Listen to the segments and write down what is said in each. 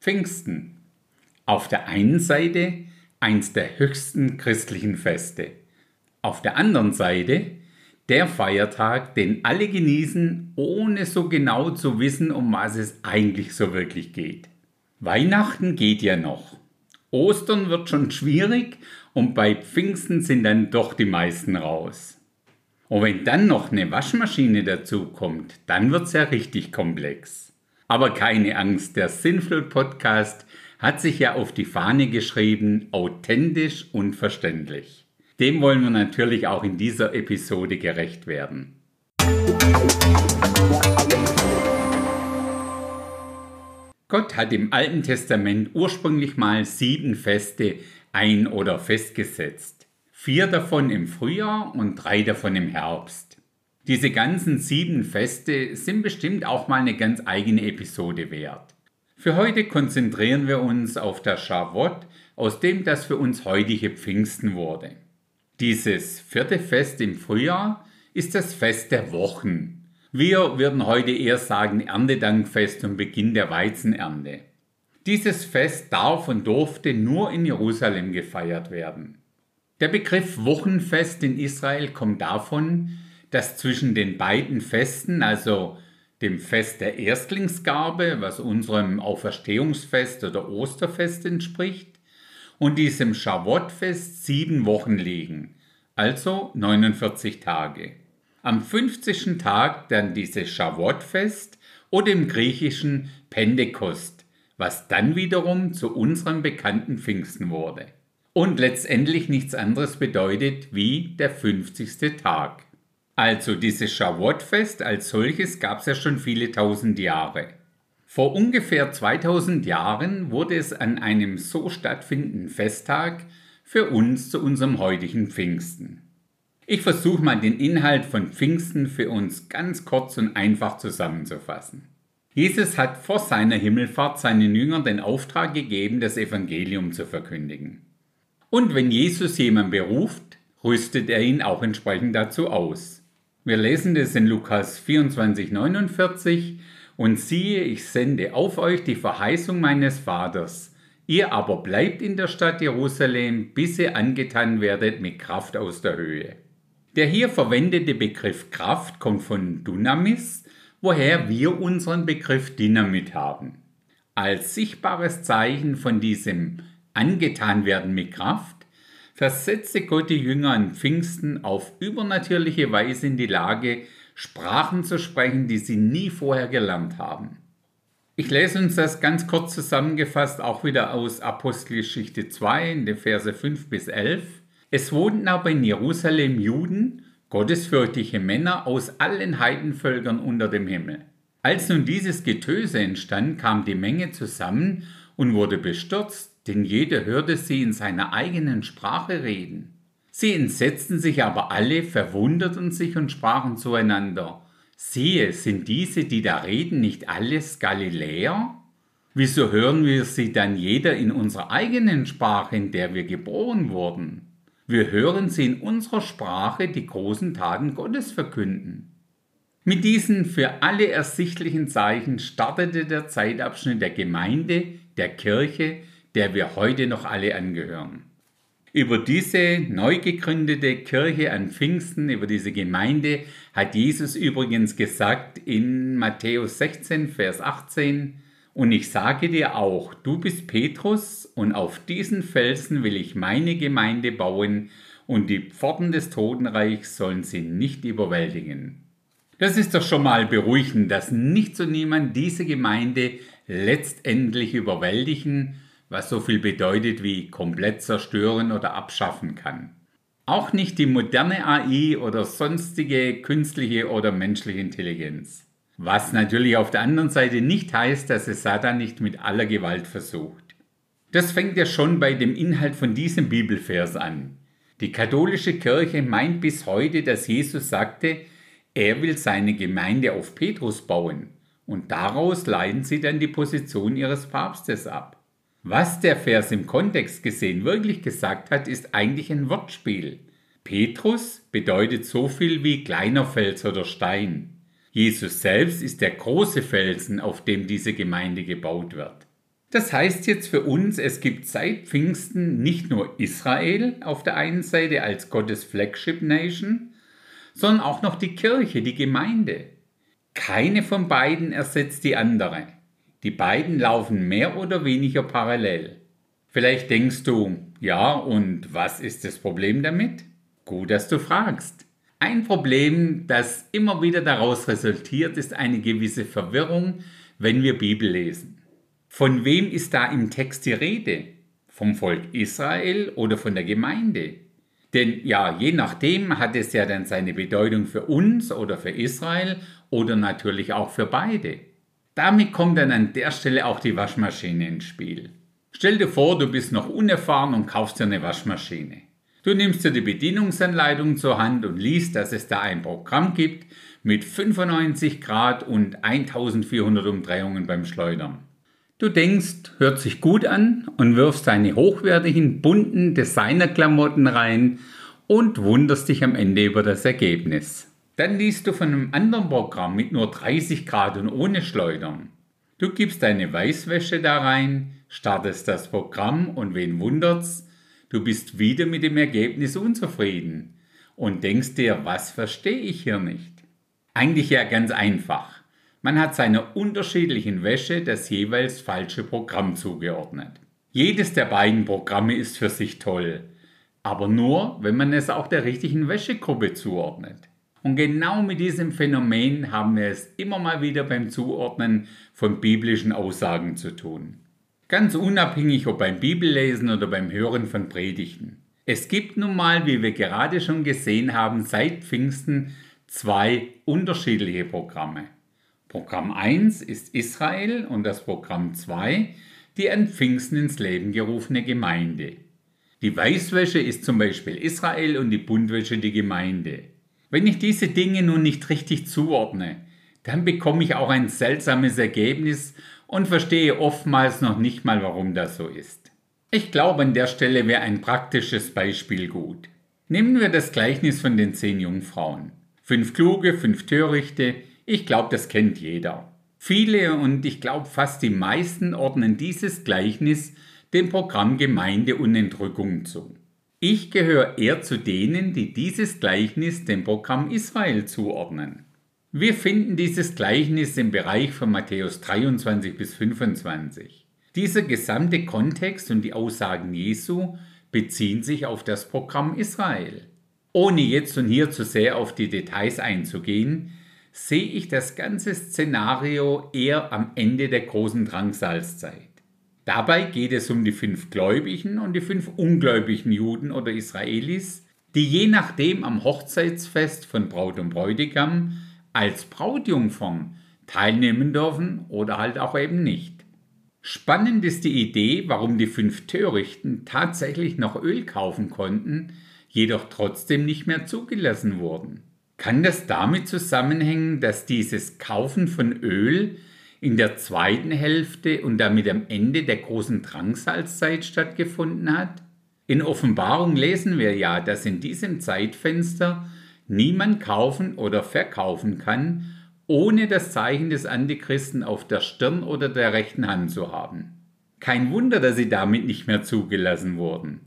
Pfingsten. Auf der einen Seite eins der höchsten christlichen Feste. Auf der anderen Seite der Feiertag, den alle genießen, ohne so genau zu wissen, um was es eigentlich so wirklich geht. Weihnachten geht ja noch. Ostern wird schon schwierig und bei Pfingsten sind dann doch die meisten raus. Und wenn dann noch eine Waschmaschine dazu kommt, dann wird's ja richtig komplex. Aber keine Angst, der Sinful Podcast hat sich ja auf die Fahne geschrieben, authentisch und verständlich. Dem wollen wir natürlich auch in dieser Episode gerecht werden. Gott hat im Alten Testament ursprünglich mal sieben Feste ein- oder festgesetzt. Vier davon im Frühjahr und drei davon im Herbst. Diese ganzen sieben Feste sind bestimmt auch mal eine ganz eigene Episode wert. Für heute konzentrieren wir uns auf das Schavot, aus dem das für uns heutige Pfingsten wurde. Dieses vierte Fest im Frühjahr ist das Fest der Wochen. Wir würden heute eher sagen Erntedankfest und Beginn der Weizenernte. Dieses Fest darf und durfte nur in Jerusalem gefeiert werden. Der Begriff Wochenfest in Israel kommt davon, dass zwischen den beiden Festen, also dem Fest der Erstlingsgabe, was unserem Auferstehungsfest oder Osterfest entspricht, und diesem Schavottfest sieben Wochen liegen, also 49 Tage. Am 50. Tag dann dieses Schavottfest oder im griechischen Pentekost, was dann wiederum zu unserem bekannten Pfingsten wurde. Und letztendlich nichts anderes bedeutet wie der 50. Tag. Also dieses Schavottfest als solches gab es ja schon viele tausend Jahre. Vor ungefähr 2000 Jahren wurde es an einem so stattfindenden Festtag für uns zu unserem heutigen Pfingsten. Ich versuche mal den Inhalt von Pfingsten für uns ganz kurz und einfach zusammenzufassen. Jesus hat vor seiner Himmelfahrt seinen Jüngern den Auftrag gegeben, das Evangelium zu verkündigen. Und wenn Jesus jemanden beruft, rüstet er ihn auch entsprechend dazu aus. Wir lesen das in Lukas 24, 49 und siehe, ich sende auf euch die Verheißung meines Vaters. Ihr aber bleibt in der Stadt Jerusalem, bis ihr angetan werdet mit Kraft aus der Höhe. Der hier verwendete Begriff Kraft kommt von Dynamis, woher wir unseren Begriff Dynamit haben. Als sichtbares Zeichen von diesem angetan werden mit Kraft versetzte Gott die Jünger an Pfingsten auf übernatürliche Weise in die Lage, Sprachen zu sprechen, die sie nie vorher gelernt haben. Ich lese uns das ganz kurz zusammengefasst auch wieder aus Apostelgeschichte 2 in den Verse 5 bis 11. Es wohnten aber in Jerusalem Juden, gottesfürchtige Männer aus allen Heidenvölkern unter dem Himmel. Als nun dieses Getöse entstand, kam die Menge zusammen und wurde bestürzt, denn jeder hörte sie in seiner eigenen Sprache reden. Sie entsetzten sich aber alle, verwunderten sich und sprachen zueinander, siehe, sind diese, die da reden, nicht alles Galiläer? Wieso hören wir sie dann jeder in unserer eigenen Sprache, in der wir geboren wurden? Wir hören sie in unserer Sprache die großen Taten Gottes verkünden. Mit diesen für alle ersichtlichen Zeichen startete der Zeitabschnitt der Gemeinde, der Kirche, der wir heute noch alle angehören. Über diese neu gegründete Kirche an Pfingsten, über diese Gemeinde, hat Jesus übrigens gesagt in Matthäus 16, Vers 18, und ich sage dir auch, du bist Petrus, und auf diesen Felsen will ich meine Gemeinde bauen, und die Pforten des Totenreichs sollen sie nicht überwältigen. Das ist doch schon mal beruhigend, dass nicht so niemand diese Gemeinde letztendlich überwältigen was so viel bedeutet wie komplett zerstören oder abschaffen kann. Auch nicht die moderne AI oder sonstige künstliche oder menschliche Intelligenz. Was natürlich auf der anderen Seite nicht heißt, dass es Satan nicht mit aller Gewalt versucht. Das fängt ja schon bei dem Inhalt von diesem Bibelvers an. Die katholische Kirche meint bis heute, dass Jesus sagte, er will seine Gemeinde auf Petrus bauen, und daraus leiten sie dann die Position ihres Papstes ab. Was der Vers im Kontext gesehen wirklich gesagt hat, ist eigentlich ein Wortspiel. Petrus bedeutet so viel wie kleiner Fels oder Stein. Jesus selbst ist der große Felsen, auf dem diese Gemeinde gebaut wird. Das heißt jetzt für uns, es gibt seit Pfingsten nicht nur Israel auf der einen Seite als Gottes Flagship Nation, sondern auch noch die Kirche, die Gemeinde. Keine von beiden ersetzt die andere. Die beiden laufen mehr oder weniger parallel. Vielleicht denkst du, ja, und was ist das Problem damit? Gut, dass du fragst. Ein Problem, das immer wieder daraus resultiert, ist eine gewisse Verwirrung, wenn wir Bibel lesen. Von wem ist da im Text die Rede? Vom Volk Israel oder von der Gemeinde? Denn ja, je nachdem hat es ja dann seine Bedeutung für uns oder für Israel oder natürlich auch für beide. Damit kommt dann an der Stelle auch die Waschmaschine ins Spiel. Stell dir vor, du bist noch unerfahren und kaufst dir eine Waschmaschine. Du nimmst dir die Bedienungsanleitung zur Hand und liest, dass es da ein Programm gibt mit 95 Grad und 1400 Umdrehungen beim Schleudern. Du denkst, hört sich gut an und wirfst deine hochwertigen, bunten Designerklamotten rein und wunderst dich am Ende über das Ergebnis. Dann liest du von einem anderen Programm mit nur 30 Grad und ohne Schleudern. Du gibst deine Weißwäsche da rein, startest das Programm und wen wundert's? Du bist wieder mit dem Ergebnis unzufrieden und denkst dir, was verstehe ich hier nicht? Eigentlich ja ganz einfach. Man hat seiner unterschiedlichen Wäsche das jeweils falsche Programm zugeordnet. Jedes der beiden Programme ist für sich toll, aber nur, wenn man es auch der richtigen Wäschegruppe zuordnet. Und genau mit diesem Phänomen haben wir es immer mal wieder beim Zuordnen von biblischen Aussagen zu tun. Ganz unabhängig ob beim Bibellesen oder beim Hören von Predigten. Es gibt nun mal, wie wir gerade schon gesehen haben, seit Pfingsten zwei unterschiedliche Programme. Programm 1 ist Israel und das Programm 2 die an Pfingsten ins Leben gerufene Gemeinde. Die Weißwäsche ist zum Beispiel Israel und die Buntwäsche die Gemeinde. Wenn ich diese Dinge nun nicht richtig zuordne, dann bekomme ich auch ein seltsames Ergebnis und verstehe oftmals noch nicht mal, warum das so ist. Ich glaube, an der Stelle wäre ein praktisches Beispiel gut. Nehmen wir das Gleichnis von den zehn Jungfrauen. Fünf kluge, fünf törichte, ich glaube, das kennt jeder. Viele und ich glaube fast die meisten ordnen dieses Gleichnis dem Programm Gemeinde und Entrückung zu. Ich gehöre eher zu denen, die dieses Gleichnis dem Programm Israel zuordnen. Wir finden dieses Gleichnis im Bereich von Matthäus 23 bis 25. Dieser gesamte Kontext und die Aussagen Jesu beziehen sich auf das Programm Israel. Ohne jetzt und hier zu sehr auf die Details einzugehen, sehe ich das ganze Szenario eher am Ende der großen Drangsalzzeit. Dabei geht es um die fünf gläubigen und die fünf ungläubigen Juden oder Israelis, die je nachdem am Hochzeitsfest von Braut und Bräutigam als Brautjungfern teilnehmen dürfen oder halt auch eben nicht. Spannend ist die Idee, warum die fünf Törichten tatsächlich noch Öl kaufen konnten, jedoch trotzdem nicht mehr zugelassen wurden. Kann das damit zusammenhängen, dass dieses Kaufen von Öl in der zweiten Hälfte und damit am Ende der großen Drangsalzzeit stattgefunden hat? In Offenbarung lesen wir ja, dass in diesem Zeitfenster niemand kaufen oder verkaufen kann, ohne das Zeichen des Antichristen auf der Stirn oder der rechten Hand zu haben. Kein Wunder, dass sie damit nicht mehr zugelassen wurden.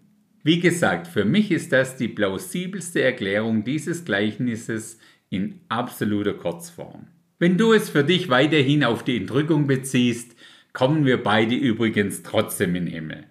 Wie gesagt, für mich ist das die plausibelste Erklärung dieses Gleichnisses in absoluter Kurzform. Wenn du es für dich weiterhin auf die Entrückung beziehst, kommen wir beide übrigens trotzdem in Himmel.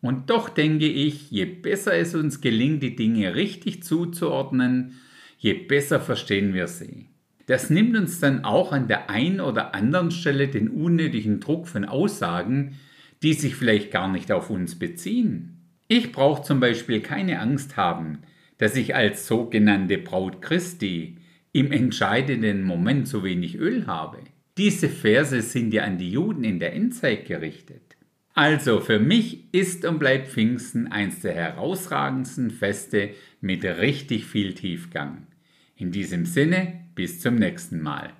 Und doch denke ich, je besser es uns gelingt, die Dinge richtig zuzuordnen, je besser verstehen wir sie. Das nimmt uns dann auch an der einen oder anderen Stelle den unnötigen Druck von Aussagen, die sich vielleicht gar nicht auf uns beziehen. Ich brauche zum Beispiel keine Angst haben, dass ich als sogenannte Braut Christi im entscheidenden Moment zu wenig Öl habe. Diese Verse sind ja an die Juden in der Endzeit gerichtet. Also für mich ist und bleibt Pfingsten eins der herausragendsten Feste mit richtig viel Tiefgang. In diesem Sinne, bis zum nächsten Mal.